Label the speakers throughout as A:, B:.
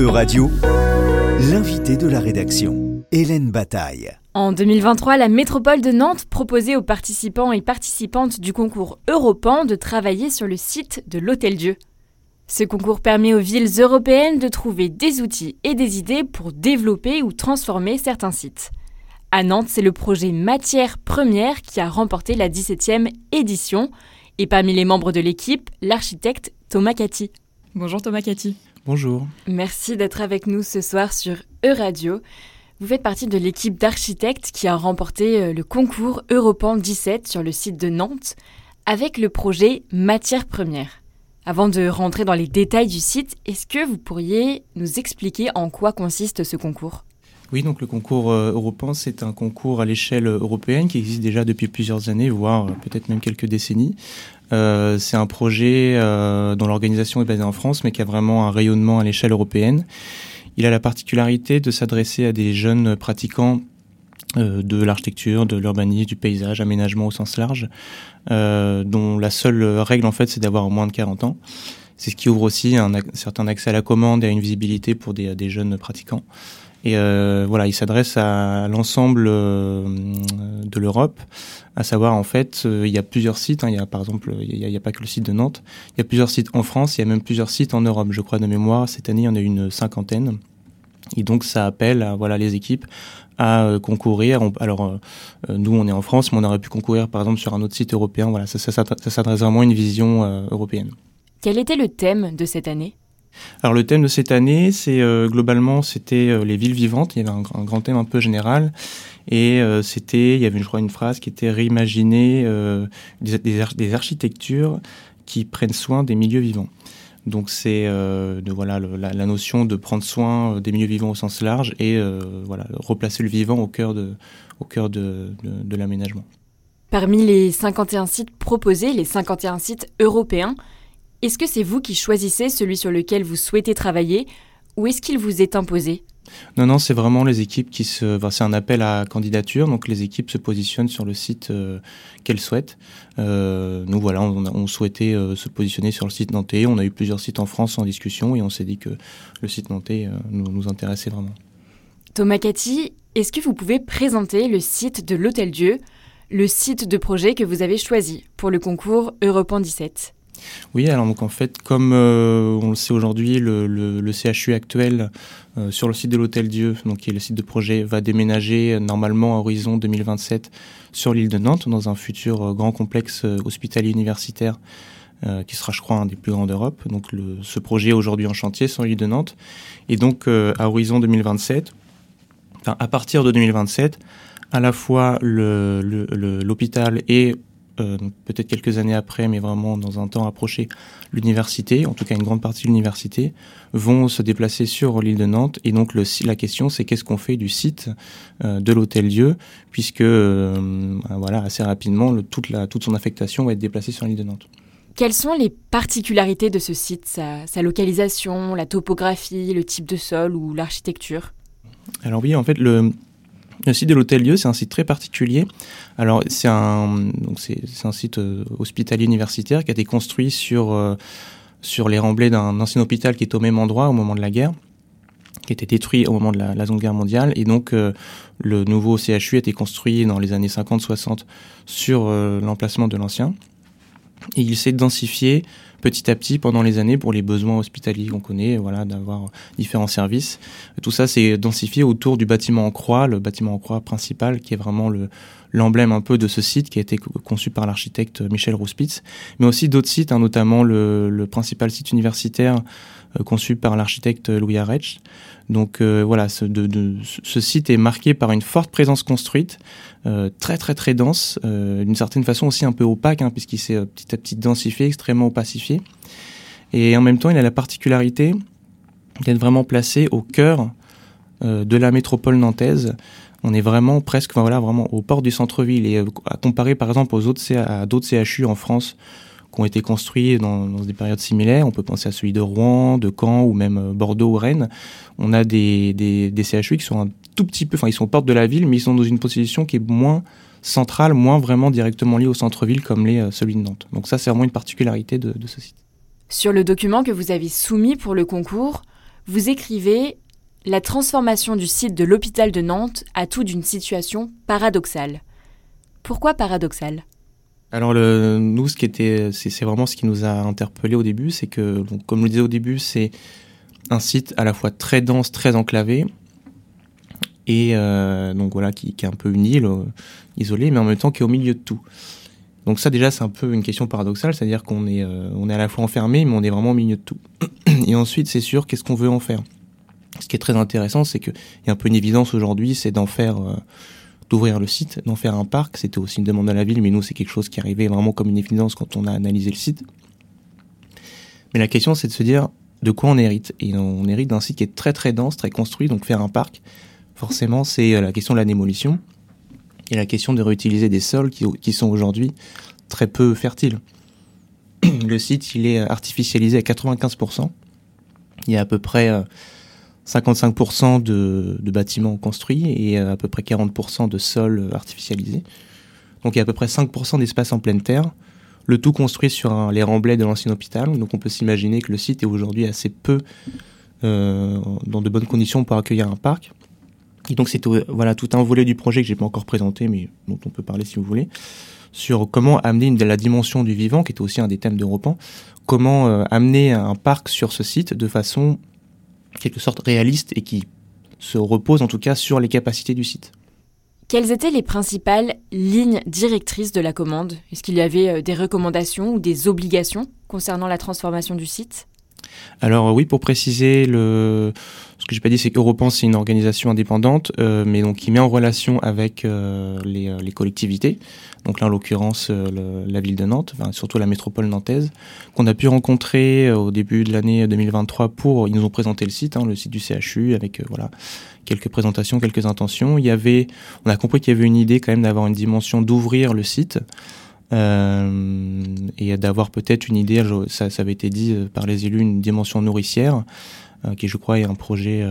A: E-Radio, l'invité de la rédaction, Hélène Bataille.
B: En 2023, la métropole de Nantes proposait aux participants et participantes du concours Europan de travailler sur le site de l'Hôtel Dieu. Ce concours permet aux villes européennes de trouver des outils et des idées pour développer ou transformer certains sites. À Nantes, c'est le projet Matière Première qui a remporté la 17e édition. Et parmi les membres de l'équipe, l'architecte Thomas Cathy. Bonjour Thomas Cathy.
C: Bonjour.
B: Merci d'être avec nous ce soir sur E-Radio. Vous faites partie de l'équipe d'architectes qui a remporté euh, le concours Europan 17 sur le site de Nantes avec le projet Matière Première. Avant de rentrer dans les détails du site, est-ce que vous pourriez nous expliquer en quoi consiste ce concours?
C: Oui, donc le concours euh, Europan, c'est un concours à l'échelle européenne qui existe déjà depuis plusieurs années, voire euh, peut-être même quelques décennies. Euh, c'est un projet euh, dont l'organisation est basée en France, mais qui a vraiment un rayonnement à l'échelle européenne. Il a la particularité de s'adresser à des jeunes pratiquants euh, de l'architecture, de l'urbanisme, du paysage, aménagement au sens large, dont la seule règle en fait c'est d'avoir moins de 40 ans. C'est ce qui ouvre aussi un, certain accès à la commande et à une visibilité pour des, des jeunes pratiquants. Et euh, voilà, il s'adresse à l'ensemble euh, de l'Europe, à savoir en fait, euh, il y a plusieurs sites. Hein, il y a par exemple, il n'y a, pas que le site de Nantes. Il y a plusieurs sites en France. Il y a même plusieurs sites en Europe. Je crois de mémoire, cette année, il y en a une cinquantaine. Et donc, ça appelle, voilà, les équipes à euh, concourir. On, alors, nous, on est en France, mais on aurait pu concourir, par exemple, sur un autre site européen. Voilà, ça, ça s'adresse vraiment à une vision européenne.
B: Quel était le thème de cette année?
C: Alors le thème de cette année, c'est euh, globalement c'était euh, les villes vivantes. Il y avait un, grand thème un peu général et euh, c'était, il y avait je crois une phrase qui était réimaginer des, architectures qui prennent soin des milieux vivants. Donc c'est voilà la, notion de prendre soin des milieux vivants au sens large et voilà replacer le vivant au cœur de au cœur de, de l'aménagement.
B: Parmi les 51 sites proposés, les 51 sites européens, est-ce que c'est vous qui choisissez celui sur lequel vous souhaitez travailler ou est-ce qu'il vous est imposé?
C: Non, non, c'est vraiment les équipes qui se. Enfin, c'est un appel à candidature, donc les équipes se positionnent sur le site euh, qu'elles souhaitent. Euh, nous, voilà, on, on souhaitait euh, se positionner sur le site nantais. On a eu plusieurs sites en France en discussion et on s'est dit que le site nantais nous, nous, intéressait vraiment.
B: Thomas Cathy, est-ce que vous pouvez présenter le site de l'Hôtel Dieu, le site de projet que vous avez choisi pour le concours Europan 17
C: oui, alors donc en fait, comme euh, on le sait aujourd'hui, le, CHU actuel euh, sur le site de l'Hôtel Dieu, donc qui est le site de projet, va déménager euh, normalement à horizon 2027 sur l'île de Nantes, dans un futur grand complexe hospitalier universitaire qui sera, je crois, un des plus grands d'Europe. Donc le, ce projet est aujourd'hui en chantier sur l'île de Nantes. Et donc à horizon 2027, enfin à partir de 2027, à la fois l'hôpital et euh, peut-être quelques années après, mais vraiment dans un temps approché, l'université, en tout cas une grande partie de l'université, vont se déplacer sur l'île de Nantes. Et donc le, la question, c'est qu'est-ce qu'on fait du site euh, de l'Hôtel Dieu, puisque euh, voilà, assez rapidement, le, toute, la, toute son affectation va être déplacée sur l'île de Nantes.
B: Quelles sont les particularités de ce site, sa, sa localisation, la topographie, le type de sol ou l'architecture?
C: Alors oui, en fait, le, le site de l'Hôtel Dieu, c'est un site très particulier. Alors, c'est un, site euh, hospitalier universitaire qui a été construit sur, euh, sur les remblais d'un ancien hôpital qui est au même endroit au moment de la guerre, qui a été détruit au moment de la, Seconde Guerre mondiale. Et donc, euh, le nouveau CHU a été construit dans les années 50-60 sur l'emplacement de l'ancien. Et il s'est densifié petit à petit pendant les années pour les besoins hospitaliers qu'on connaît, voilà, d'avoir différents services. Tout ça s'est densifié autour du bâtiment en croix, le bâtiment en croix principal qui est vraiment le l'emblème un peu de ce site qui a été conçu par l'architecte Michel Rouspitz, mais aussi d'autres sites, hein, notamment le, principal site universitaire euh, conçu par l'architecte Louis Arech. Donc euh, voilà, ce, site est marqué par une forte présence construite, euh, très très très dense, euh, d'une certaine façon aussi un peu opaque, hein, puisqu'il s'est petit à petit densifié, extrêmement opacifié. Et en même temps, il a la particularité d'être vraiment placé au cœur de la métropole nantaise, on est vraiment presque, voilà, vraiment au port du centre-ville. Et euh, à comparer par exemple aux autres à d'autres CHU en France qui ont été construits dans, des périodes similaires, on peut penser à celui de Rouen, de Caen ou même euh, Bordeaux ou Rennes. On a des, des, CHU qui sont un tout petit peu, enfin ils sont aux portes de la ville, mais ils sont dans une position qui est moins centrale, moins vraiment directement liée au centre-ville comme les euh, celui de Nantes. Donc ça c'est vraiment une particularité de, de ce site.
B: Sur le document que vous avez soumis pour le concours, Vous écrivez La transformation du site de l'hôpital de Nantes a tout d'une situation paradoxale. Pourquoi paradoxale?
C: Alors le, nous, ce qui était, c'est vraiment ce qui nous a interpellé au début, c'est que, comme je le disais au début, c'est un site à la fois très dense, très enclavé, et euh, donc voilà, qui, est un peu une île euh, isolée, mais en même temps qui est au milieu de tout. Donc ça déjà c'est un peu une question paradoxale, c'est-à-dire qu'on est, euh, on est à la fois enfermé, mais on est vraiment au milieu de tout. Et ensuite c'est sûr, qu'est-ce qu'on veut en faire? Ce qui est très intéressant, c'est qu'il y a un peu une évidence aujourd'hui, c'est d'en faire, d'ouvrir le site, d'en faire un parc. C'était aussi une demande de la ville, mais nous c'est quelque chose qui arrivait vraiment comme une évidence quand on a analysé le site. Mais la question c'est de se dire de quoi on hérite. Et on hérite d'un site qui est très très dense, très construit, donc faire un parc, forcément, c'est euh, la question de la démolition et la question de réutiliser des sols qui, sont aujourd'hui très peu fertiles. Le site, il est artificialisé à 95%. Il y a à peu près 55% euh, de, bâtiments construits et euh, à peu près 40% de sols artificialisés. Donc il y a à peu près 5% d'espace en pleine terre. Le tout construit sur les remblais de l'ancien hôpital. Donc on peut s'imaginer que le site est aujourd'hui assez peu dans de bonnes conditions pour accueillir un parc. Et donc c'est voilà tout un volet du projet que j'ai pas encore présenté, mais dont on peut parler si vous voulez, sur comment amener la dimension du vivant, qui était aussi un des thèmes d'Europan, comment euh, amener un parc sur ce site de façon quelque sorte réaliste et qui se repose en tout cas sur les capacités du site.
B: Quelles étaient les principales lignes directrices de la commande? Est-ce qu'il y avait euh, des recommandations ou des obligations concernant la transformation du site?
C: Alors oui, pour préciser, le... que j'ai pas dit, c'est qu'Europan, c'est une organisation indépendante, euh, mais donc qui met en relation avec euh, les, euh, les, collectivités. Donc là, en l'occurrence, la ville de Nantes, surtout la métropole nantaise, qu'on a pu rencontrer au début de l'année 2023 pour, ils nous ont présenté le site, hein, le site du CHU, avec voilà quelques présentations, quelques intentions. Il y avait, on a compris qu'il y avait une idée quand même d'avoir une dimension d'ouvrir le site. Euh, et d'avoir peut-être une idée, ça, avait été dit euh, par les élus, une dimension nourricière, euh, qui je crois est un projet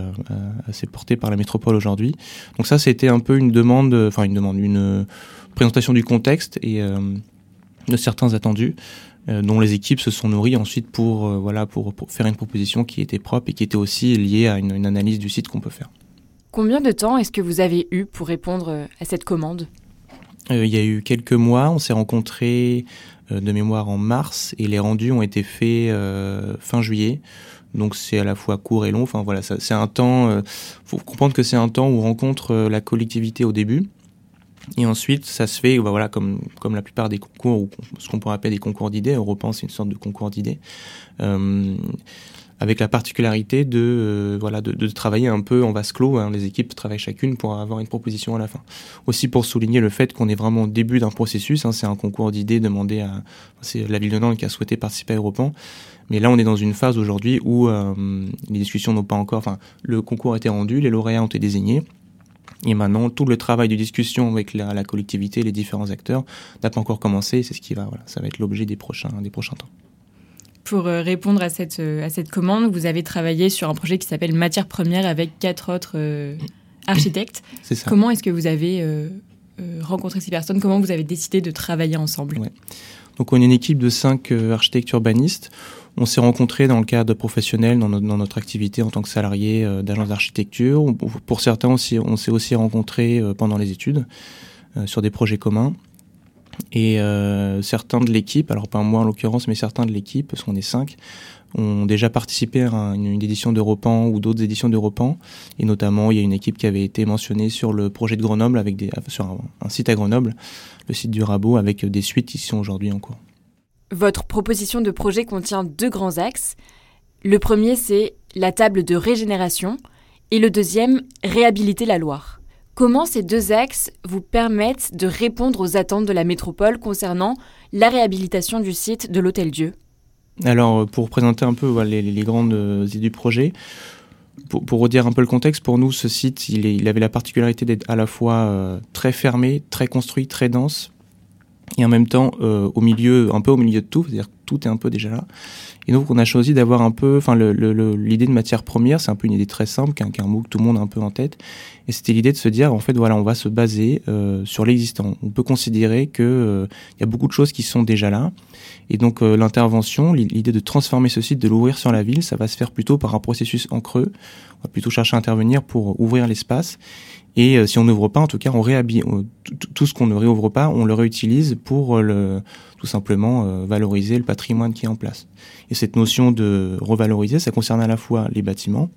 C: assez porté par la métropole aujourd'hui. Donc ça, c'était un peu une demande, enfin une demande, une présentation du contexte et de certains attendus dont les équipes se sont nourries ensuite pour voilà pour, faire une proposition qui était propre et qui était aussi liée à une, analyse du site qu'on peut faire.
B: Combien de temps est-ce que vous avez eu pour répondre à cette commande?
C: Il y a eu quelques mois, on s'est rencontrés euh, de mémoire en mars et les rendus ont été faits euh, fin juillet. Donc c'est à la fois court et long. Enfin voilà, c'est un temps. Euh, faut comprendre que c'est un temps où on rencontre la collectivité au début. Et ensuite, ça se fait, bah voilà, comme comme la plupart des concours ou ce qu'on pourrait appeler des concours d'idées. Europe, c'est une sorte de concours d'idées. Euh, avec la particularité de euh, voilà de, de, travailler un peu en vase clos. Hein, les équipes travaillent chacune pour avoir une proposition à la fin. Aussi pour souligner le fait qu'on est vraiment au début d'un processus. Hein, c'est un concours d'idées demandé à c'est la ville de Nantes qui a souhaité participer à Europan. Mais là, on est dans une phase aujourd'hui où euh, les discussions n'ont pas encore. Enfin, le concours a été rendu, les lauréats ont été désignés. Et maintenant, tout le travail de discussion avec la, la collectivité, les différents acteurs, n'a pas encore commencé. C'est ce qui va, voilà, ça va être l'objet des prochains, des prochains temps.
B: Pour euh, répondre à cette, euh, à cette commande, vous avez travaillé sur un projet qui s'appelle Matière première avec quatre autres euh, architectes.
C: C'est ça.
B: Comment est-ce que vous avez rencontré ces personnes? Comment vous avez décidé de travailler ensemble?
C: Ouais. Donc on est une équipe de cinq architectes urbanistes. On s'est rencontrés dans le cadre professionnel, dans, dans notre activité en tant que salarié d'agence d'architecture. Pour certains aussi, on s'est aussi rencontrés pendant les études sur des projets communs. Et euh, certains de l'équipe, alors pas moi en l'occurrence, mais certains de l'équipe, parce qu'on est cinq, ont déjà participé à une, édition d'Europan ou d'autres éditions d'Europan. Et notamment, il y a une équipe qui avait été mentionnée sur le projet de Grenoble, avec des, sur un, site à Grenoble, le site du Rabot, avec des suites qui sont aujourd'hui en cours.
B: Votre proposition de projet contient deux grands axes. Le premier, c'est la table de régénération, et le deuxième, réhabiliter la Loire. Comment ces deux axes vous permettent de répondre aux attentes de la métropole concernant la réhabilitation du site de l'Hôtel Dieu?
C: Alors, pour présenter un peu les, grandes euh, idées du projet, pour, redire un peu le contexte, pour nous, ce site, il, avait la particularité d'être à la fois euh, très fermé, très construit, très dense, et en même temps euh, au milieu, un peu au milieu de tout, c'est-à-dire tout est un peu déjà là. Et donc on a choisi d'avoir un peu, enfin l'idée de matière première, c'est un peu une idée très simple, qu'un un mot que tout le monde a un peu en tête. Et c'était l'idée de se dire, en fait, voilà, on va se baser euh, sur l'existant. On peut considérer que euh, il y a beaucoup de choses qui sont déjà là. Et donc euh, l'intervention, l'idée de transformer ce site, de l'ouvrir sur la ville, ça va se faire plutôt par un processus en creux. On va plutôt chercher à intervenir pour ouvrir l'espace. Et euh, si on n'ouvre pas, en tout cas, on réhabille tout ce qu'on ne réouvre pas, on le réutilise pour euh, tout simplement euh, valoriser le patrimoine qui est en place. Cette notion de revaloriser, ça concerne à la fois les bâtiments,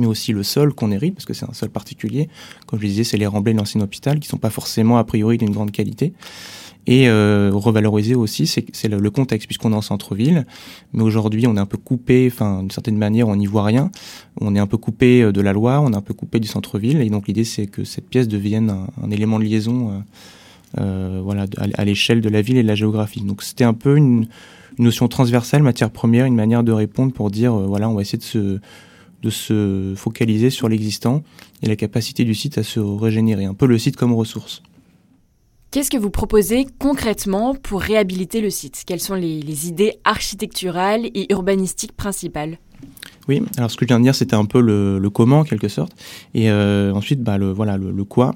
C: mais aussi le sol qu'on hérite, parce que c'est un sol particulier. Comme je disais, c'est les remblais de l'ancien hôpital qui sont pas forcément a priori d'une grande qualité. Et euh, revaloriser aussi, c'est le, contexte, puisqu'on est en centre-ville. Mais aujourd'hui, on est un peu coupé, enfin, d'une certaine manière, on n'y voit rien. On est un peu coupé euh, de la Loire, on est un peu coupé du centre-ville. Et donc, l'idée, c'est que cette pièce devienne un, élément de liaison euh, voilà, à, l'échelle de la ville et de la géographie. Donc, c'était un peu une, une, notion transversale, matière première, une manière de répondre pour dire, euh, voilà, on va essayer de se de se focaliser sur l'existant et la capacité du site à se régénérer, un peu le site comme ressource.
B: Qu'est-ce que vous proposez concrètement pour réhabiliter le site? Quelles sont les, idées architecturales et urbanistiques principales?
C: Oui, alors ce que je viens de dire, c'était un peu le, comment en quelque sorte, et euh, ensuite, bah, le, voilà, le, quoi.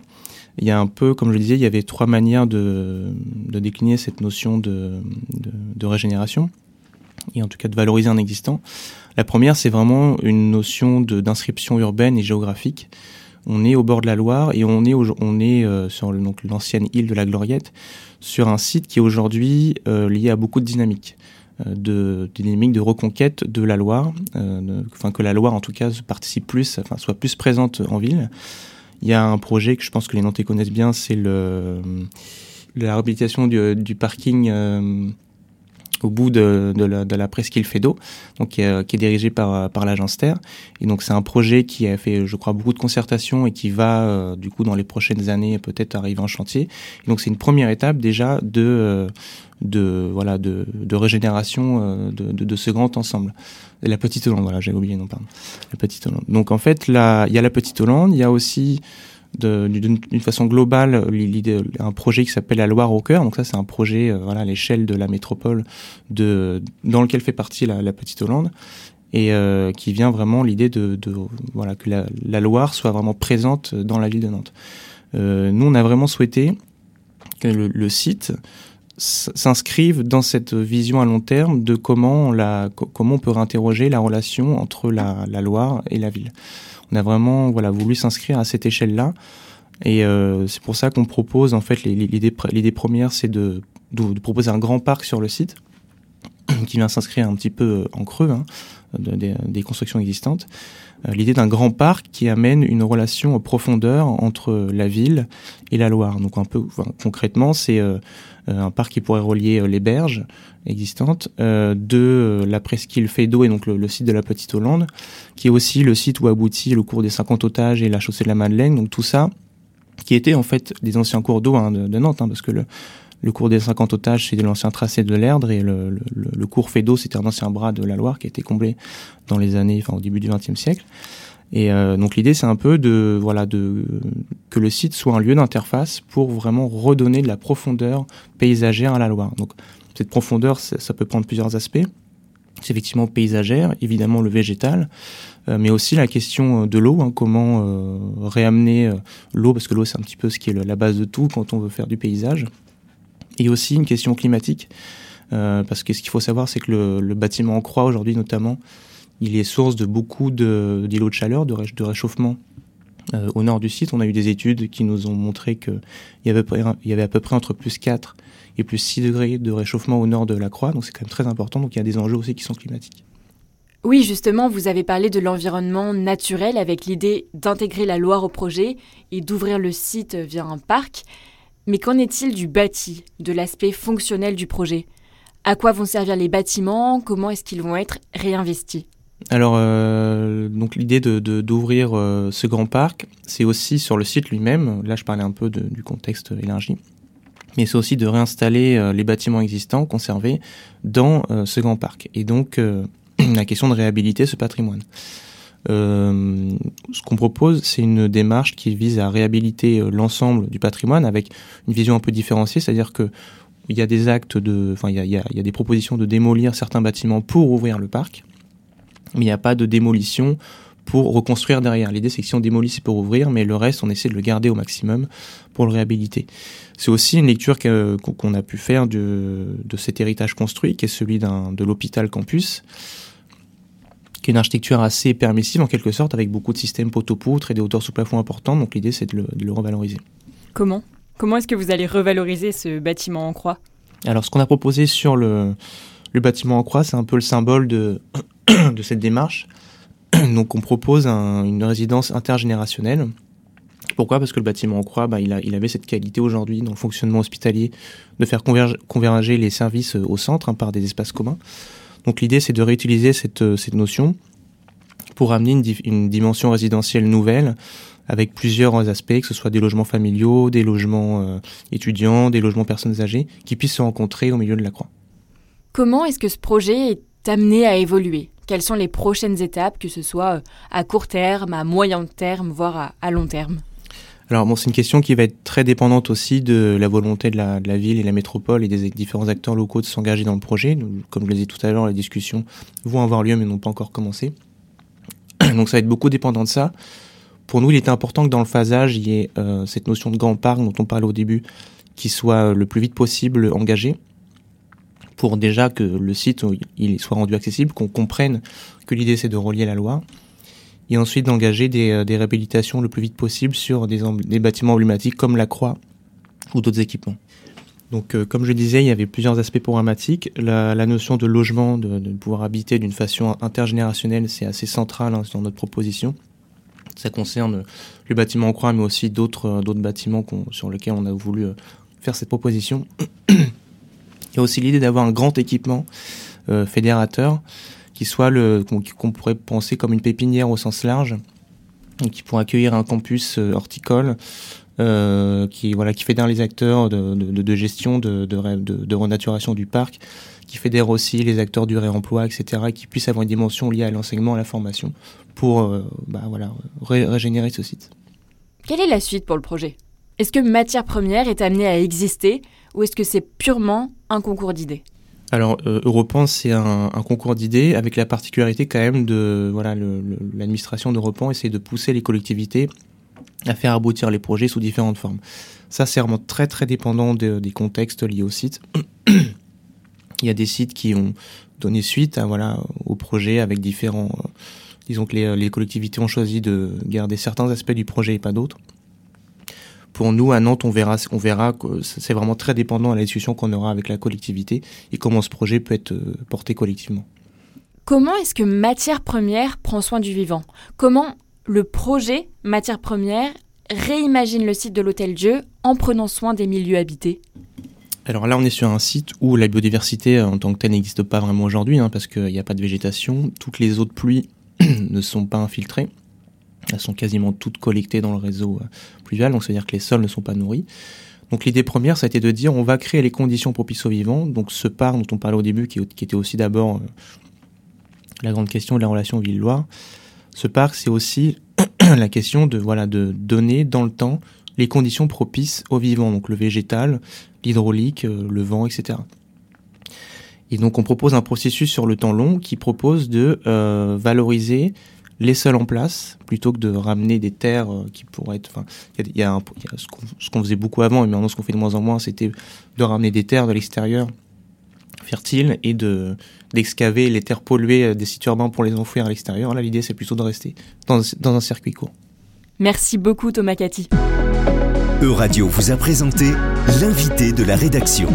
C: Il y a un peu, comme je le disais, il y avait trois manières de, décliner cette notion de, de, régénération, et en tout cas de valoriser un existant. La première, c'est vraiment une notion d'inscription urbaine et géographique on est au bord de la Loire et on est, euh, sur l'ancienne île de la Gloriette, sur un site qui est aujourd'hui euh, lié à beaucoup de dynamiques. Euh, de, dynamiques de reconquête de la Loire, enfin que la Loire en tout cas participe plus, soit plus présente en ville. Il y a un projet que je pense que les Nantais connaissent bien, c'est le la réhabilitation du, parking au bout de, la, presqu'île Fédot, donc qui est, dirigé par, l'agence Terre. Et donc c'est un projet qui a fait, je crois, beaucoup de concertation et qui va, euh, du coup, dans les prochaines années, peut-être arriver en chantier. Donc c'est une première étape déjà de, euh, de voilà, de, de régénération euh, de, de, ce grand ensemble. La Petite Hollande, voilà, j'ai oublié, non, pardon. La Petite Hollande. Donc en fait, il y a la Petite Hollande, il y a aussi d'une façon globale l'idée un projet qui s'appelle la Loire au cœur donc ça c'est un projet euh, voilà à l'échelle de la métropole de dans lequel fait partie la, petite Hollande et euh, qui vient vraiment l'idée de, voilà que la, Loire soit vraiment présente dans la ville de Nantes nous on a vraiment souhaité que le site s'inscrive dans cette vision à long terme de comment on, la, comment on peut réinterroger la relation entre la, Loire et la ville on a vraiment voilà voulu s'inscrire à cette échelle-là. Et euh, c'est pour ça qu'on propose en fait l'idée première, c'est de, proposer un grand parc sur le site qui vient s'inscrire un petit peu en creux hein, des constructions existantes. Euh, l'idée d'un grand parc qui amène une relation profondeur entre la ville et la Loire. Donc un peu concrètement, c'est un parc qui pourrait relier les berges existantes de la presqu'île Fédot et donc le, site de la Petite Hollande, qui est aussi le site où aboutit le cours des 50 otages et la chaussée de la Madeleine. Donc tout ça, qui était en fait des anciens cours d'eau hein, de, Nantes, hein, parce que le, le cours des 50 otages, c'est de l'ancien tracé de l'Erdre et le, le, le cours Fédot, c'était un ancien bras de la Loire qui a été comblé dans les années, enfin au début du XXe siècle. Et euh, donc l'idée, c'est un peu de voilà de que le site soit un lieu d'interface pour vraiment redonner de la profondeur paysagère à la Loire. Donc cette profondeur, ça, peut prendre plusieurs aspects. C'est effectivement paysagère, évidemment le végétal, euh, mais aussi la question de l'eau, hein, comment euh, réamener l'eau, parce que l'eau c'est un petit peu ce qui est la base de tout quand on veut faire du paysage et aussi une question climatique. Euh, parce que ce qu'il faut savoir, c'est que le, bâtiment en croix aujourd'hui notamment, il est source de beaucoup d'îlots de, chaleur, de, réchauffement euh, au nord du site. On a eu des études qui nous ont montré qu'il y avait à peu près entre plus 4 et plus 6 degrés de réchauffement au nord de la croix, donc c'est quand même très important, donc il y a des enjeux aussi qui sont climatiques.
B: Oui, justement, vous avez parlé de l'environnement naturel avec l'idée d'intégrer la Loire au projet et d'ouvrir le site via un parc. Mais qu'en est-il du bâti, de l'aspect fonctionnel du projet? À quoi vont servir les bâtiments? Comment est-ce qu'ils vont être réinvestis?
C: Alors, euh, donc l'idée de, d'ouvrir euh, ce grand parc, c'est aussi sur le site lui-même. Là, je parlais un peu de, du contexte élargi, mais c'est aussi de réinstaller euh, les bâtiments existants conservés dans ce grand parc. Et donc, la question de réhabiliter ce patrimoine. Euh, ce qu'on propose, c'est une démarche qui vise à réhabiliter euh, l'ensemble du patrimoine avec une vision un peu différenciée, c'est-à-dire que il y a des actes de, enfin, il y a, y a des propositions de démolir certains bâtiments pour ouvrir le parc, mais il n'y a pas de démolition pour reconstruire derrière. L'idée, c'est que si on démolit, c'est pour ouvrir, mais le reste, on essaie de le garder au maximum pour le réhabiliter. C'est aussi une lecture qu'on a pu faire de, de, cet héritage construit, qui est celui de l'hôpital campus, qui est une architecture assez permissive en quelque sorte, avec beaucoup de systèmes poteau-poutre et des hauteurs sous plafond importantes. Donc l'idée, c'est de le, de le revaloriser.
B: Comment? Comment est-ce que vous allez revaloriser ce bâtiment en croix?
C: Alors, ce qu'on a proposé sur le, le bâtiment en croix, c'est un peu le symbole de, de cette démarche. Donc, on propose un, une résidence intergénérationnelle. Pourquoi? Parce que le bâtiment en croix, bah, il, a, il avait cette qualité aujourd'hui dans le fonctionnement hospitalier de faire converger, converger les services au centre hein, par des espaces communs. Donc l'idée, c'est de réutiliser cette, cette notion pour amener une, dimension résidentielle nouvelle avec plusieurs aspects, que ce soit des logements familiaux, des logements euh, étudiants, des logements personnes âgées, qui puissent se rencontrer au milieu de la croix.
B: Comment est-ce que ce projet est amené à évoluer? Quelles sont les prochaines étapes, que ce soit euh, à court terme, à moyen terme, voire à long terme?
C: Alors c'est une question qui va être très dépendante aussi de la volonté de la, de ville et la métropole et des différents acteurs locaux de s'engager dans le projet. Comme je l'ai dit tout à l'heure, les discussions vont avoir lieu mais n'ont pas encore commencé. Donc ça va être beaucoup dépendant de ça. Pour nous, il était important que dans le phasage, il y ait euh, cette notion de grand parc dont on parlait au début, qui soit le plus vite possible engagé, pour déjà que le site soit rendu accessible, qu'on comprenne que l'idée c'est de relier la loi, et ensuite d'engager des, euh, des, réhabilitations le plus vite possible sur des, bâtiments emblématiques comme la croix ou d'autres équipements. Donc, euh, comme je disais, il y avait plusieurs aspects programmatiques. La, notion de logement, de, pouvoir habiter d'une façon intergénérationnelle, c'est assez central hein, dans notre proposition. Ça concerne le bâtiment en croix, mais aussi d'autres euh, bâtiments sur lesquels on a voulu faire cette proposition. Il y a aussi l'idée d'avoir un grand équipement fédérateur qui soit le qu'on pourrait penser comme une pépinière au sens large, qui pourrait accueillir un campus euh, horticole. Euh, qui voilà qui fédère les acteurs de, gestion de, renaturation du parc, qui fédère aussi les acteurs du réemploi, etc., et qui puisse avoir une dimension liée à l'enseignement, à la formation, pour euh, bah, voilà, ré régénérer ce site.
B: Quelle est la suite pour le projet? Est-ce que matière première est amenée à exister ou est-ce que c'est purement un concours d'idées?
C: Alors, euh, Europan, c'est un, concours d'idées avec la particularité quand même de voilà l'administration d'Europan essaie de pousser les collectivités à faire aboutir les projets sous différentes formes. Ça, c'est vraiment très très dépendant de, des contextes liés au site. Il y a des sites qui ont donné suite à, voilà, au projet avec différents. Euh, disons que les collectivités ont choisi de garder certains aspects du projet et pas d'autres. Pour nous, à Nantes, on verra, on verra que c'est vraiment très dépendant à la discussion qu'on aura avec la collectivité et comment ce projet peut être euh, porté collectivement.
B: Comment est-ce que Matière Première prend soin du vivant? Comment le projet Matière Première réimagine le site de l'Hôtel Dieu en prenant soin des milieux habités?
C: Alors là, on est sur un site où la biodiversité en tant que telle n'existe pas vraiment aujourd'hui, hein, parce qu'il n'y a pas de végétation. Toutes les eaux de pluie ne sont pas infiltrées. Elles sont quasiment toutes collectées dans le réseau euh, pluvial, donc c'est-à-dire que les sols ne sont pas nourris. Donc l'idée première, ça a été de dire on va créer les conditions propices aux vivants. Donc ce parc dont on parlait au début, qui, était aussi d'abord euh, la grande question de la relation ville-Loire, ce parc, c'est aussi la question de voilà de donner dans le temps les conditions propices aux vivants, donc le végétal, l'hydraulique, euh, le vent, etc. Et donc on propose un processus sur le temps long qui propose de valoriser les sols en place plutôt que de ramener des terres euh, qui pourraient être. Enfin, il y a, y a, un, y a ce qu'on faisait beaucoup avant, mais maintenant ce qu'on fait de moins en moins, c'était de ramener des terres de l'extérieur fertiles et de d'excaver les terres polluées des sites urbains pour les enfouir à l'extérieur. Là, l'idée c'est plutôt de rester dans, dans un circuit court.
B: Merci beaucoup Thomas Cathy.
A: Euradio vous a présenté l'invité de la rédaction.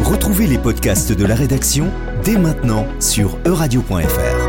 A: Retrouvez les podcasts de la rédaction dès maintenant sur euradio.fr.